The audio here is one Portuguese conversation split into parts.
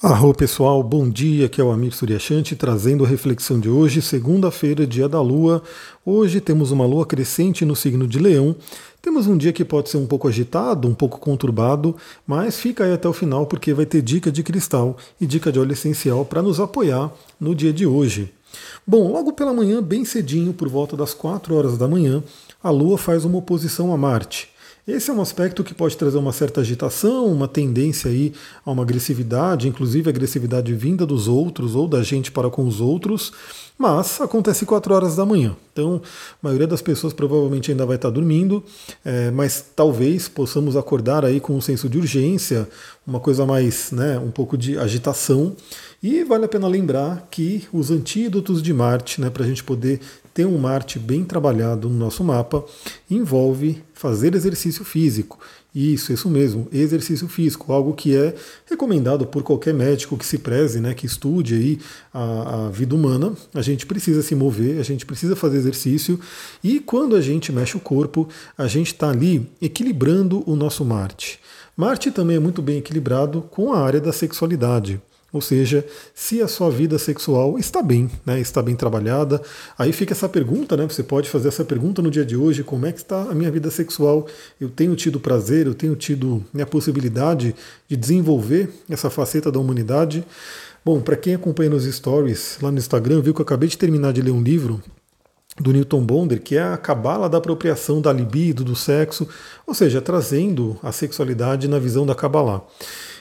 Arro pessoal, bom dia, aqui é o Amir Suryashanti trazendo a reflexão de hoje, segunda-feira, dia da Lua. Hoje temos uma Lua crescente no signo de Leão. Temos um dia que pode ser um pouco agitado, um pouco conturbado, mas fica aí até o final porque vai ter dica de cristal e dica de óleo essencial para nos apoiar no dia de hoje. Bom, logo pela manhã, bem cedinho, por volta das 4 horas da manhã, a Lua faz uma oposição a Marte. Esse é um aspecto que pode trazer uma certa agitação, uma tendência aí a uma agressividade, inclusive agressividade vinda dos outros ou da gente para com os outros, mas acontece 4 horas da manhã. Então, a maioria das pessoas provavelmente ainda vai estar dormindo, é, mas talvez possamos acordar aí com um senso de urgência, uma coisa mais, né, um pouco de agitação. E vale a pena lembrar que os antídotos de Marte, né, para a gente poder ter um Marte bem trabalhado no nosso mapa envolve fazer exercício físico. Isso, isso mesmo, exercício físico, algo que é recomendado por qualquer médico que se preze, né, que estude aí a, a vida humana. A gente precisa se mover, a gente precisa fazer exercício e quando a gente mexe o corpo, a gente está ali equilibrando o nosso Marte. Marte também é muito bem equilibrado com a área da sexualidade. Ou seja, se a sua vida sexual está bem, né, está bem trabalhada, aí fica essa pergunta, né? Você pode fazer essa pergunta no dia de hoje: como é que está a minha vida sexual? Eu tenho tido prazer, eu tenho tido né, a possibilidade de desenvolver essa faceta da humanidade. Bom, para quem acompanha nos stories lá no Instagram, viu que eu acabei de terminar de ler um livro do Newton Bonder, que é a cabala da apropriação da libido, do sexo, ou seja, trazendo a sexualidade na visão da cabala.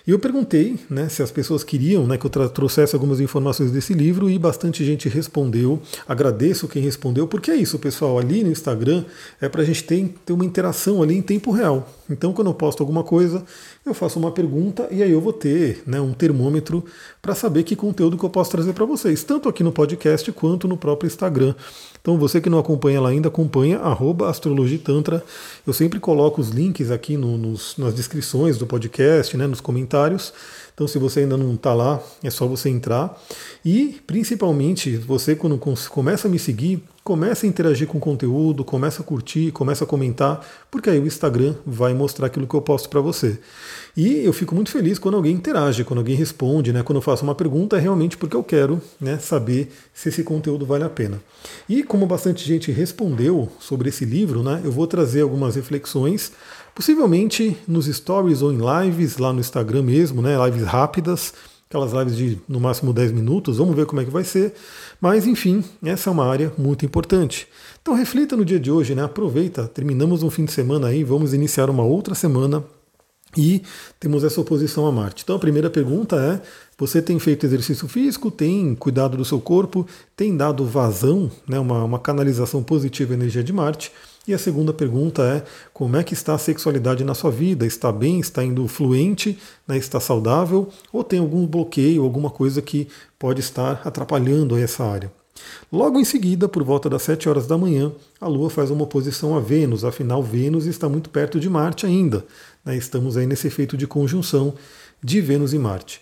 E eu perguntei né, se as pessoas queriam né, que eu trouxesse algumas informações desse livro e bastante gente respondeu. Agradeço quem respondeu, porque é isso, pessoal. Ali no Instagram é para a gente ter, ter uma interação ali em tempo real. Então, quando eu posto alguma coisa, eu faço uma pergunta e aí eu vou ter né, um termômetro para saber que conteúdo que eu posso trazer para vocês, tanto aqui no podcast quanto no próprio Instagram. Então você que não acompanha lá ainda, acompanha astrologitantra. Eu sempre coloco os links aqui no, nos, nas descrições do podcast, né, nos comentários. Então, se você ainda não está lá, é só você entrar. E, principalmente, você quando começa a me seguir, começa a interagir com o conteúdo, começa a curtir, começa a comentar, porque aí o Instagram vai mostrar aquilo que eu posto para você. E eu fico muito feliz quando alguém interage, quando alguém responde, né? Quando eu faço uma pergunta, é realmente porque eu quero né, saber se esse conteúdo vale a pena. E como bastante gente respondeu sobre esse livro, né, eu vou trazer algumas reflexões Possivelmente nos stories ou em lives lá no Instagram mesmo, né? Lives rápidas, aquelas lives de no máximo 10 minutos, vamos ver como é que vai ser. Mas enfim, essa é uma área muito importante. Então reflita no dia de hoje, né? Aproveita, terminamos um fim de semana aí, vamos iniciar uma outra semana e temos essa oposição a Marte. Então a primeira pergunta é: você tem feito exercício físico, tem cuidado do seu corpo, tem dado vazão, né, uma, uma canalização positiva à energia de Marte? E a segunda pergunta é: como é que está a sexualidade na sua vida? Está bem? Está indo fluente? Né? Está saudável? Ou tem algum bloqueio, alguma coisa que pode estar atrapalhando essa área? Logo em seguida, por volta das 7 horas da manhã, a Lua faz uma oposição a Vênus, afinal, Vênus está muito perto de Marte ainda. Né? Estamos aí nesse efeito de conjunção de Vênus e Marte.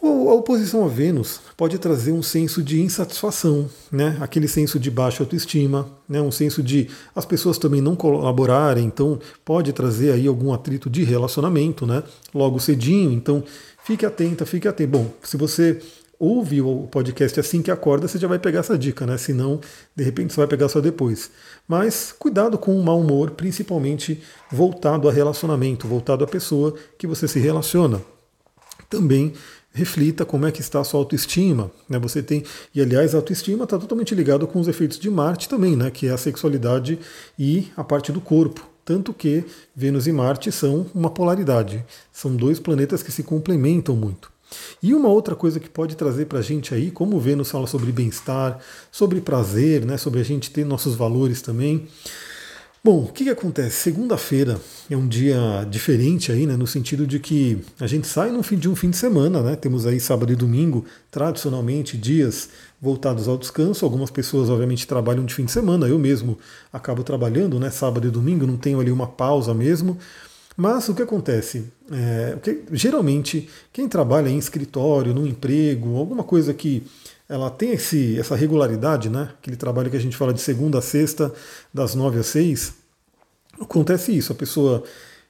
A oposição a Vênus pode trazer um senso de insatisfação, né? aquele senso de baixa autoestima, né? um senso de as pessoas também não colaborarem, então pode trazer aí algum atrito de relacionamento né? logo cedinho, então fique atenta, fique atento. Bom, se você ouve o podcast assim que acorda, você já vai pegar essa dica, né? Senão, de repente, você vai pegar só depois. Mas cuidado com o mau humor, principalmente voltado a relacionamento, voltado à pessoa que você se relaciona. Também reflita como é que está a sua autoestima. Né? Você tem, e aliás, a autoestima está totalmente ligado com os efeitos de Marte também, né? que é a sexualidade e a parte do corpo. Tanto que Vênus e Marte são uma polaridade. São dois planetas que se complementam muito. E uma outra coisa que pode trazer para a gente aí, como Vênus fala sobre bem-estar, sobre prazer, né, sobre a gente ter nossos valores também, Bom, o que, que acontece? Segunda-feira é um dia diferente aí, né? No sentido de que a gente sai no fim de um fim de semana, né? Temos aí sábado e domingo, tradicionalmente dias voltados ao descanso. Algumas pessoas, obviamente, trabalham de fim de semana. Eu mesmo acabo trabalhando, né? Sábado e domingo, não tenho ali uma pausa mesmo. Mas o que acontece? É, geralmente, quem trabalha em escritório, no emprego, alguma coisa que ela tem esse, essa regularidade, né? Aquele trabalho que a gente fala de segunda a sexta, das nove às seis. Acontece isso, a pessoa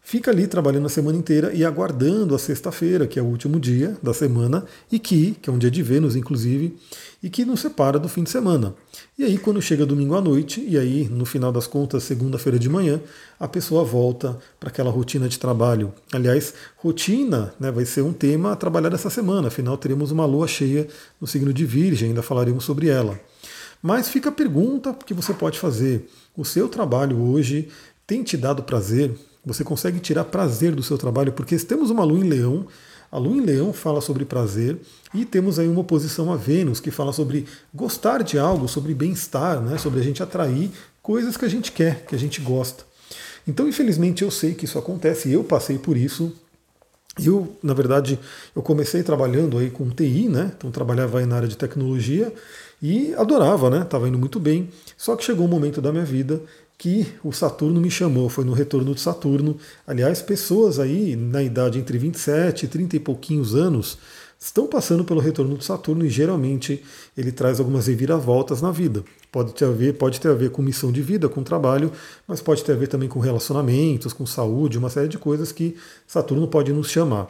fica ali trabalhando a semana inteira e aguardando a sexta-feira, que é o último dia da semana, e que, que é um dia de Vênus, inclusive, e que nos separa do fim de semana. E aí, quando chega domingo à noite, e aí, no final das contas, segunda-feira de manhã, a pessoa volta para aquela rotina de trabalho. Aliás, rotina né, vai ser um tema a trabalhar essa semana, afinal, teremos uma lua cheia no signo de Virgem, ainda falaremos sobre ela. Mas fica a pergunta que você pode fazer: o seu trabalho hoje tem te dado prazer? Você consegue tirar prazer do seu trabalho? Porque temos uma lua em leão, a lua em leão fala sobre prazer e temos aí uma oposição a Vênus que fala sobre gostar de algo, sobre bem-estar, né? sobre a gente atrair coisas que a gente quer, que a gente gosta. Então, infelizmente, eu sei que isso acontece, eu passei por isso. Eu, na verdade, eu comecei trabalhando aí com TI, né? Então trabalhava aí na área de tecnologia e adorava, né? Estava indo muito bem. Só que chegou um momento da minha vida que o Saturno me chamou, foi no retorno de Saturno. Aliás, pessoas aí na idade entre 27 e 30 e pouquinhos anos estão passando pelo retorno de Saturno e geralmente ele traz algumas reviravoltas na vida. Pode ter a ver, pode ter a ver com missão de vida, com trabalho, mas pode ter a ver também com relacionamentos, com saúde, uma série de coisas que Saturno pode nos chamar.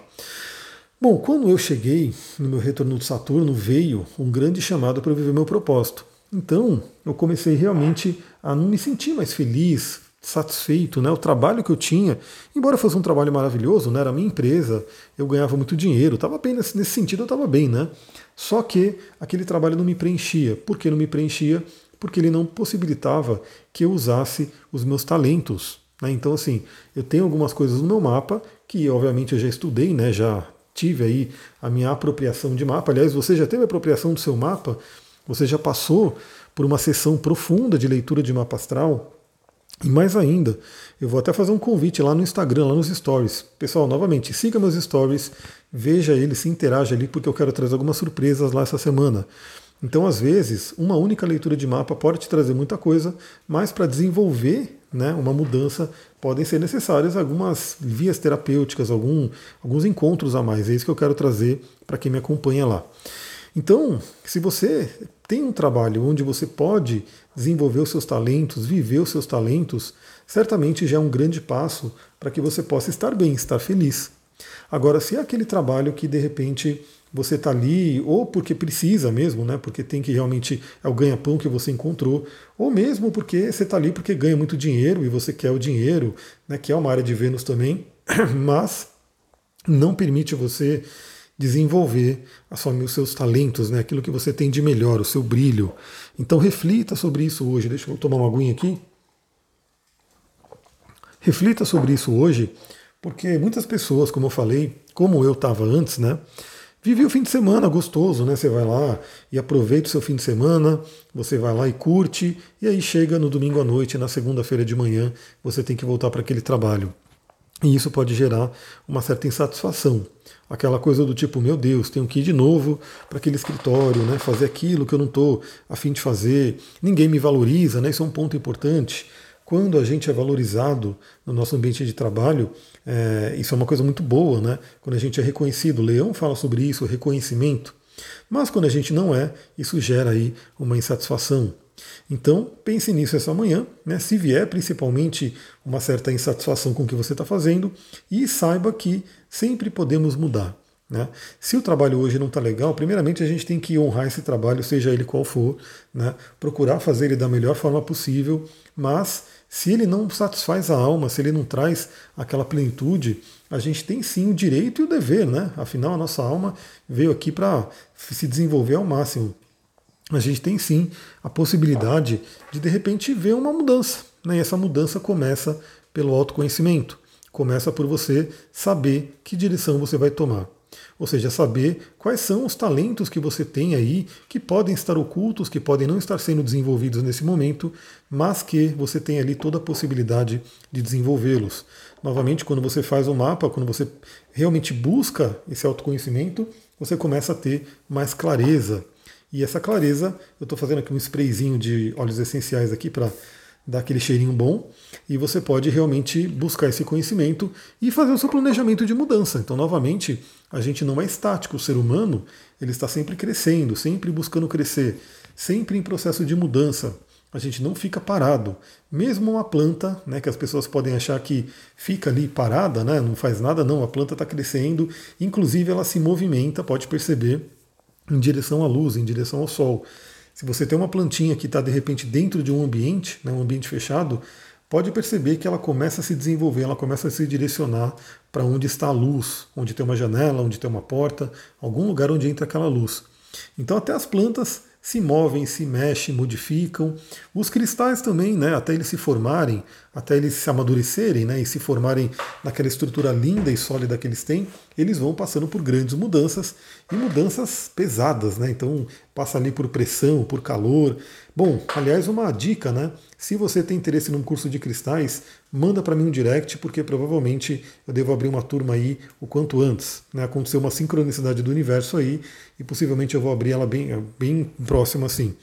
Bom, quando eu cheguei no meu retorno de Saturno, veio um grande chamado para eu viver meu propósito. Então, eu comecei realmente a não me sentir mais feliz, satisfeito, né? O trabalho que eu tinha, embora fosse um trabalho maravilhoso, né? Era a minha empresa, eu ganhava muito dinheiro, estava bem nesse, nesse sentido, eu estava bem, né? Só que aquele trabalho não me preenchia. Por que não me preenchia? Porque ele não possibilitava que eu usasse os meus talentos. Né? Então, assim, eu tenho algumas coisas no meu mapa que, obviamente, eu já estudei, né? Já tive aí a minha apropriação de mapa. Aliás, você já teve apropriação do seu mapa? Você já passou por uma sessão profunda de leitura de mapa astral? E mais ainda, eu vou até fazer um convite lá no Instagram, lá nos stories. Pessoal, novamente, siga meus stories, veja eles, se interaja ali, porque eu quero trazer algumas surpresas lá essa semana. Então, às vezes, uma única leitura de mapa pode te trazer muita coisa, mas para desenvolver né, uma mudança podem ser necessárias algumas vias terapêuticas, algum, alguns encontros a mais. É isso que eu quero trazer para quem me acompanha lá. Então, se você tem um trabalho onde você pode desenvolver os seus talentos, viver os seus talentos, certamente já é um grande passo para que você possa estar bem, estar feliz. Agora, se é aquele trabalho que de repente você está ali, ou porque precisa mesmo, né? Porque tem que realmente é o ganha-pão que você encontrou, ou mesmo porque você está ali porque ganha muito dinheiro e você quer o dinheiro, né? Que é uma área de Vênus também, mas não permite você desenvolver os seus talentos, né? aquilo que você tem de melhor, o seu brilho. Então reflita sobre isso hoje. Deixa eu tomar uma aguinha aqui. Reflita sobre isso hoje, porque muitas pessoas, como eu falei, como eu estava antes, né? Vive o fim de semana gostoso, né? Você vai lá e aproveita o seu fim de semana, você vai lá e curte, e aí chega no domingo à noite, na segunda-feira de manhã, você tem que voltar para aquele trabalho. E isso pode gerar uma certa insatisfação. Aquela coisa do tipo, meu Deus, tenho que ir de novo para aquele escritório, né, fazer aquilo que eu não estou a fim de fazer, ninguém me valoriza, né, isso é um ponto importante. Quando a gente é valorizado no nosso ambiente de trabalho, é, isso é uma coisa muito boa, né? Quando a gente é reconhecido, o Leão fala sobre isso, reconhecimento. Mas quando a gente não é, isso gera aí uma insatisfação. Então, pense nisso essa manhã, né? se vier principalmente uma certa insatisfação com o que você está fazendo, e saiba que sempre podemos mudar. Né? Se o trabalho hoje não está legal, primeiramente a gente tem que honrar esse trabalho, seja ele qual for, né? procurar fazer ele da melhor forma possível, mas se ele não satisfaz a alma, se ele não traz aquela plenitude, a gente tem sim o direito e o dever, né? Afinal, a nossa alma veio aqui para se desenvolver ao máximo a gente tem sim a possibilidade de de repente ver uma mudança. Né? E essa mudança começa pelo autoconhecimento. Começa por você saber que direção você vai tomar. Ou seja, saber quais são os talentos que você tem aí, que podem estar ocultos, que podem não estar sendo desenvolvidos nesse momento, mas que você tem ali toda a possibilidade de desenvolvê-los. Novamente, quando você faz o um mapa, quando você realmente busca esse autoconhecimento, você começa a ter mais clareza e essa clareza, eu estou fazendo aqui um sprayzinho de óleos essenciais aqui para dar aquele cheirinho bom. E você pode realmente buscar esse conhecimento e fazer o seu planejamento de mudança. Então, novamente, a gente não é estático. O ser humano ele está sempre crescendo, sempre buscando crescer, sempre em processo de mudança. a gente não fica parado. Mesmo uma planta, né, que as pessoas podem achar que fica ali parada, né, não faz nada, não, a planta está crescendo, inclusive ela se movimenta, pode perceber, em direção à luz, em direção ao sol. Se você tem uma plantinha que está de repente dentro de um ambiente, né, um ambiente fechado, pode perceber que ela começa a se desenvolver, ela começa a se direcionar para onde está a luz, onde tem uma janela, onde tem uma porta, algum lugar onde entra aquela luz. Então até as plantas se movem, se mexem, modificam. Os cristais também, né, até eles se formarem, até eles se amadurecerem né, e se formarem naquela estrutura linda e sólida que eles têm, eles vão passando por grandes mudanças e mudanças pesadas. Né? Então passa ali por pressão, por calor. Bom, aliás, uma dica, né? Se você tem interesse num curso de cristais, manda para mim um direct, porque provavelmente eu devo abrir uma turma aí o quanto antes. Né? Aconteceu uma sincronicidade do universo aí e possivelmente eu vou abrir ela bem, bem próxima assim.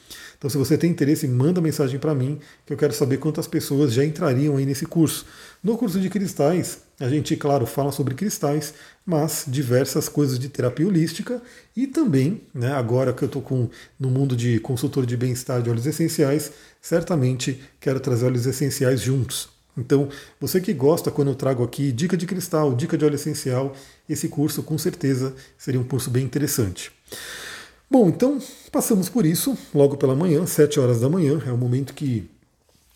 Então, se você tem interesse, manda mensagem para mim, que eu quero saber quantas pessoas já entrariam aí nesse curso. No curso de cristais, a gente, claro, fala sobre cristais, mas diversas coisas de terapia holística e também, né, agora que eu estou no mundo de consultor de bem-estar de óleos essenciais, certamente quero trazer óleos essenciais juntos. Então, você que gosta quando eu trago aqui dica de cristal, dica de óleo essencial, esse curso com certeza seria um curso bem interessante. Bom, então passamos por isso logo pela manhã, 7 horas da manhã, é o momento que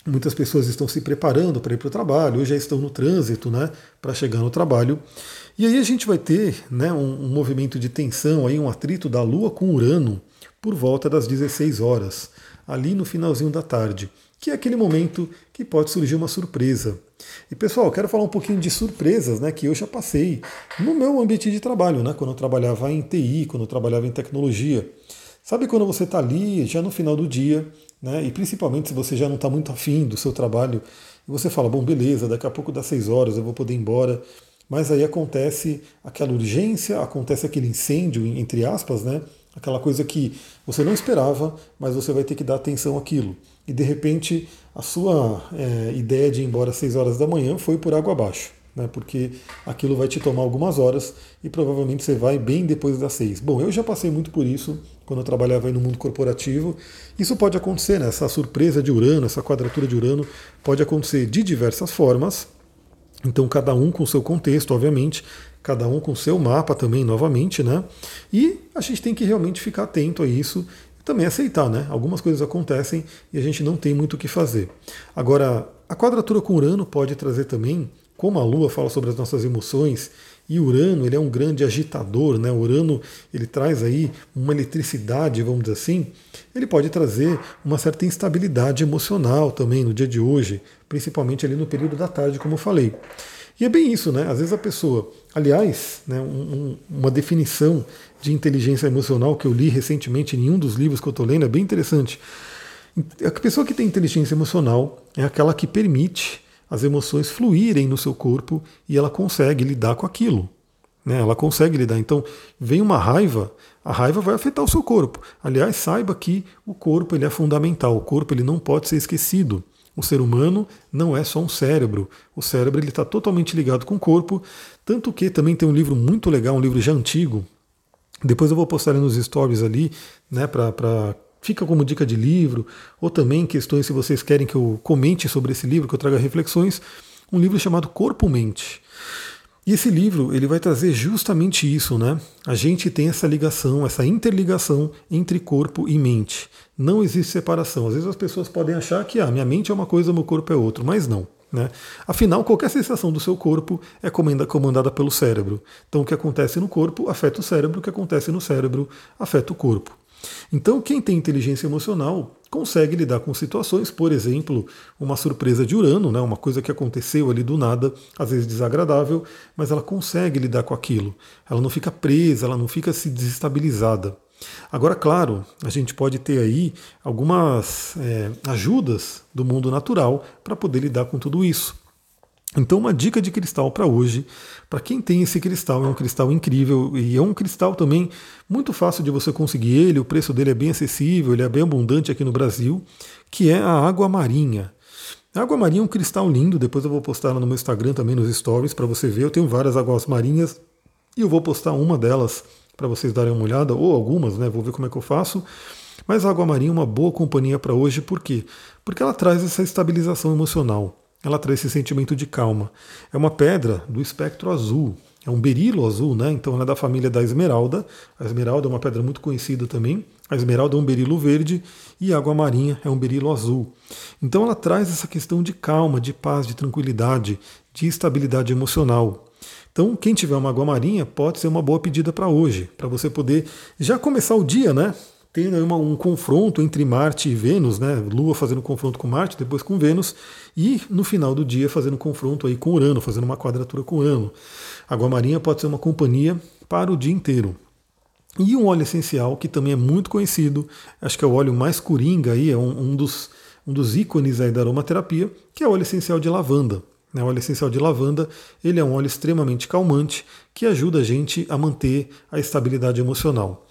muitas pessoas estão se preparando para ir para o trabalho, ou já estão no trânsito né, para chegar no trabalho. E aí a gente vai ter né, um, um movimento de tensão, aí, um atrito da Lua com Urano por volta das 16 horas, ali no finalzinho da tarde que é aquele momento que pode surgir uma surpresa. E pessoal, quero falar um pouquinho de surpresas, né, que eu já passei no meu ambiente de trabalho, né, quando eu trabalhava em TI, quando eu trabalhava em tecnologia. Sabe quando você está ali, já no final do dia, né, e principalmente se você já não está muito afim do seu trabalho, e você fala, bom, beleza, daqui a pouco dá seis horas, eu vou poder ir embora, mas aí acontece aquela urgência, acontece aquele incêndio, entre aspas, né, aquela coisa que você não esperava, mas você vai ter que dar atenção àquilo e de repente a sua é, ideia de ir embora às 6 horas da manhã foi por água abaixo, né, porque aquilo vai te tomar algumas horas e provavelmente você vai bem depois das 6. Bom, eu já passei muito por isso quando eu trabalhava no mundo corporativo. Isso pode acontecer, né, essa surpresa de Urano, essa quadratura de Urano pode acontecer de diversas formas. Então, cada um com seu contexto, obviamente, cada um com seu mapa também, novamente, né? E a gente tem que realmente ficar atento a isso também aceitar, né? Algumas coisas acontecem e a gente não tem muito o que fazer. Agora, a quadratura com Urano pode trazer também, como a Lua fala sobre as nossas emoções, e Urano ele é um grande agitador, né? Urano ele traz aí uma eletricidade, vamos dizer assim. Ele pode trazer uma certa instabilidade emocional também no dia de hoje, principalmente ali no período da tarde, como eu falei. E é bem isso, né? Às vezes a pessoa, aliás, né, um, uma definição de inteligência emocional que eu li recentemente em um dos livros que eu estou lendo é bem interessante. A pessoa que tem inteligência emocional é aquela que permite as emoções fluírem no seu corpo e ela consegue lidar com aquilo. Né? Ela consegue lidar. Então, vem uma raiva, a raiva vai afetar o seu corpo. Aliás, saiba que o corpo ele é fundamental. O corpo ele não pode ser esquecido. O ser humano não é só um cérebro. O cérebro está totalmente ligado com o corpo, tanto que também tem um livro muito legal, um livro já antigo. Depois eu vou postar nos stories ali, né, para fica como dica de livro, ou também questões se vocês querem que eu comente sobre esse livro, que eu traga reflexões, um livro chamado Corpo Mente. E esse livro ele vai trazer justamente isso, né? A gente tem essa ligação, essa interligação entre corpo e mente. Não existe separação. Às vezes as pessoas podem achar que ah, minha mente é uma coisa, meu corpo é outra, mas não. Né? Afinal, qualquer sensação do seu corpo é comandada pelo cérebro. Então, o que acontece no corpo afeta o cérebro, o que acontece no cérebro afeta o corpo. Então, quem tem inteligência emocional consegue lidar com situações, por exemplo, uma surpresa de Urano, né, uma coisa que aconteceu ali do nada, às vezes desagradável, mas ela consegue lidar com aquilo. Ela não fica presa, ela não fica se desestabilizada. Agora, claro, a gente pode ter aí algumas é, ajudas do mundo natural para poder lidar com tudo isso. Então, uma dica de cristal para hoje, para quem tem esse cristal, é um cristal incrível e é um cristal também muito fácil de você conseguir ele, o preço dele é bem acessível, ele é bem abundante aqui no Brasil, que é a água marinha. A água marinha é um cristal lindo, depois eu vou postar no meu Instagram também nos stories para você ver. Eu tenho várias águas marinhas e eu vou postar uma delas para vocês darem uma olhada, ou algumas, né? Vou ver como é que eu faço. Mas a água marinha é uma boa companhia para hoje, por quê? Porque ela traz essa estabilização emocional, ela traz esse sentimento de calma. É uma pedra do espectro azul, é um berilo azul, né? Então ela é da família da esmeralda. A esmeralda é uma pedra muito conhecida também. A esmeralda é um berilo verde e a água marinha é um berilo azul. Então ela traz essa questão de calma, de paz, de tranquilidade, de estabilidade emocional. Então, quem tiver uma água marinha pode ser uma boa pedida para hoje, para você poder já começar o dia, né? Tendo um confronto entre Marte e Vênus, né? Lua fazendo confronto com Marte, depois com Vênus, e no final do dia fazendo confronto aí com Urano, fazendo uma quadratura com Urano. Água marinha pode ser uma companhia para o dia inteiro. E um óleo essencial que também é muito conhecido, acho que é o óleo mais coringa aí, é um, um dos, um dos ícones aí da aromaterapia, que é o óleo essencial de lavanda. Né, o óleo essencial de lavanda ele é um óleo extremamente calmante que ajuda a gente a manter a estabilidade emocional.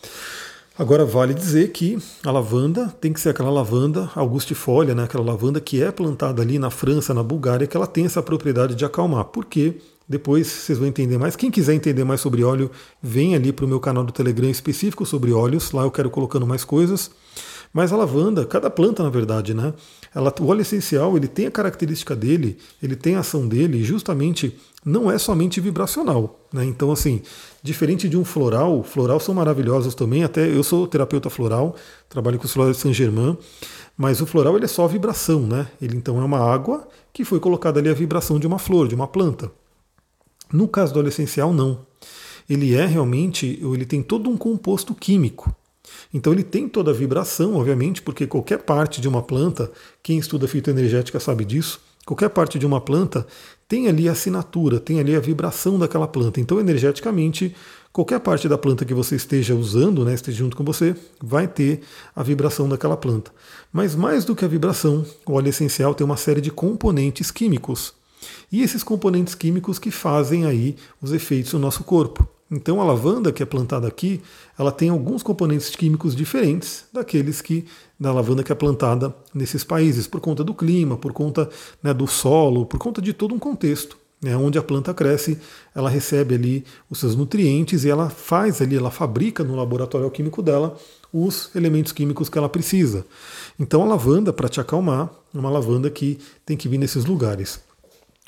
Agora vale dizer que a lavanda tem que ser aquela lavanda augustifolia, né, aquela lavanda que é plantada ali na França, na Bulgária, que ela tem essa propriedade de acalmar. Por quê? Depois vocês vão entender mais. Quem quiser entender mais sobre óleo, vem ali para o meu canal do Telegram específico sobre óleos. Lá eu quero colocando mais coisas. Mas a lavanda, cada planta na verdade, né? Ela, o óleo essencial ele tem a característica dele, ele tem a ação dele, justamente não é somente vibracional. Né? Então, assim, diferente de um floral, floral são maravilhosos também. Até eu sou terapeuta floral, trabalho com os florais de Saint Germain, mas o floral ele é só vibração, né? Ele então é uma água que foi colocada ali a vibração de uma flor, de uma planta. No caso do óleo essencial, não. Ele é realmente, ele tem todo um composto químico. Então ele tem toda a vibração, obviamente, porque qualquer parte de uma planta, quem estuda fitoenergética sabe disso, qualquer parte de uma planta tem ali a assinatura, tem ali a vibração daquela planta. Então, energeticamente, qualquer parte da planta que você esteja usando, né, esteja junto com você, vai ter a vibração daquela planta. Mas mais do que a vibração, o óleo essencial tem uma série de componentes químicos. E esses componentes químicos que fazem aí os efeitos no nosso corpo. Então a lavanda que é plantada aqui, ela tem alguns componentes químicos diferentes daqueles que da lavanda que é plantada nesses países, por conta do clima, por conta né, do solo, por conta de todo um contexto. Né, onde a planta cresce, ela recebe ali os seus nutrientes e ela faz ali, ela fabrica no laboratório químico dela os elementos químicos que ela precisa. Então a lavanda, para te acalmar, é uma lavanda que tem que vir nesses lugares.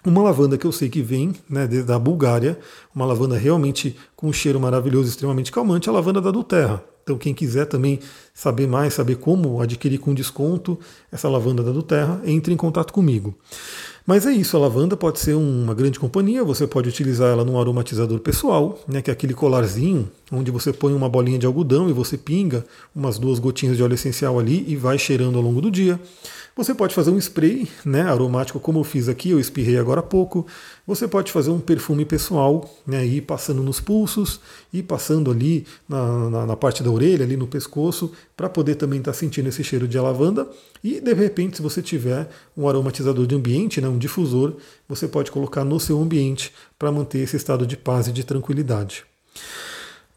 Uma lavanda que eu sei que vem né, da Bulgária, uma lavanda realmente com um cheiro maravilhoso, extremamente calmante, é a lavanda da Duterra. Então, quem quiser também saber mais, saber como adquirir com desconto essa lavanda da Duterra, entre em contato comigo. Mas é isso, a lavanda pode ser uma grande companhia, você pode utilizar ela num aromatizador pessoal, né, que é aquele colarzinho onde você põe uma bolinha de algodão e você pinga umas duas gotinhas de óleo essencial ali e vai cheirando ao longo do dia. Você pode fazer um spray né, aromático, como eu fiz aqui, eu espirrei agora há pouco. Você pode fazer um perfume pessoal, né, ir passando nos pulsos, e passando ali na, na, na, parte da orelha, ali no pescoço, para poder também estar tá sentindo esse cheiro de lavanda. E de repente, se você tiver um aromatizador de ambiente, né, um difusor, você pode colocar no seu ambiente para manter esse estado de paz e de tranquilidade.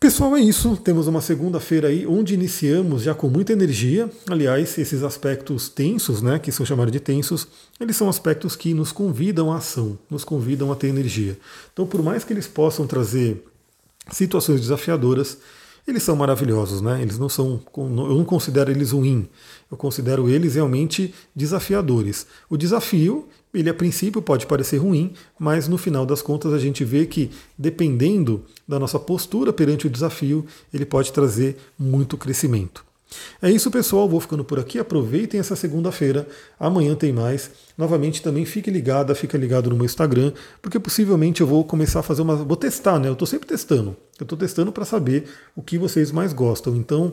Pessoal, é isso. Temos uma segunda-feira aí onde iniciamos já com muita energia. Aliás, esses aspectos tensos, né, que são chamados de tensos, eles são aspectos que nos convidam à ação, nos convidam a ter energia. Então, por mais que eles possam trazer situações desafiadoras, eles são maravilhosos, né? Eles não são, eu não considero eles ruins. Eu considero eles realmente desafiadores. O desafio ele a princípio pode parecer ruim, mas no final das contas a gente vê que, dependendo da nossa postura perante o desafio, ele pode trazer muito crescimento. É isso, pessoal. Vou ficando por aqui. Aproveitem essa segunda-feira. Amanhã tem mais. Novamente, também fique ligada, fica ligado no meu Instagram, porque possivelmente eu vou começar a fazer uma. Vou testar, né? Eu estou sempre testando. Eu estou testando para saber o que vocês mais gostam. Então,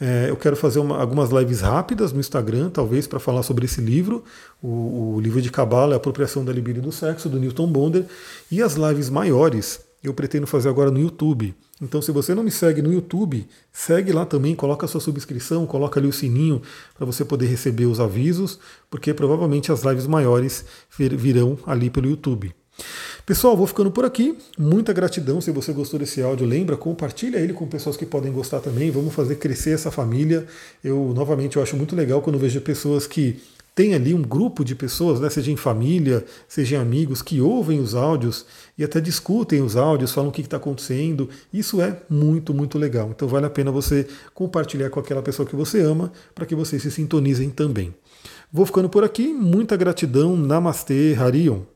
é, eu quero fazer uma, algumas lives rápidas no Instagram, talvez para falar sobre esse livro, o, o livro de Cabala, a apropriação da libido do sexo, do Newton Bonder, e as lives maiores eu pretendo fazer agora no YouTube. Então, se você não me segue no YouTube, segue lá também, coloca a sua subscrição, coloca ali o sininho para você poder receber os avisos, porque provavelmente as lives maiores virão ali pelo YouTube. Pessoal, vou ficando por aqui. Muita gratidão se você gostou desse áudio. Lembra, compartilha ele com pessoas que podem gostar também. Vamos fazer crescer essa família. Eu, novamente, eu acho muito legal quando vejo pessoas que tem ali um grupo de pessoas, né, seja em família, seja em amigos, que ouvem os áudios e até discutem os áudios, falam o que está acontecendo. Isso é muito, muito legal. Então vale a pena você compartilhar com aquela pessoa que você ama para que vocês se sintonizem também. Vou ficando por aqui. Muita gratidão. Namastê, Harion.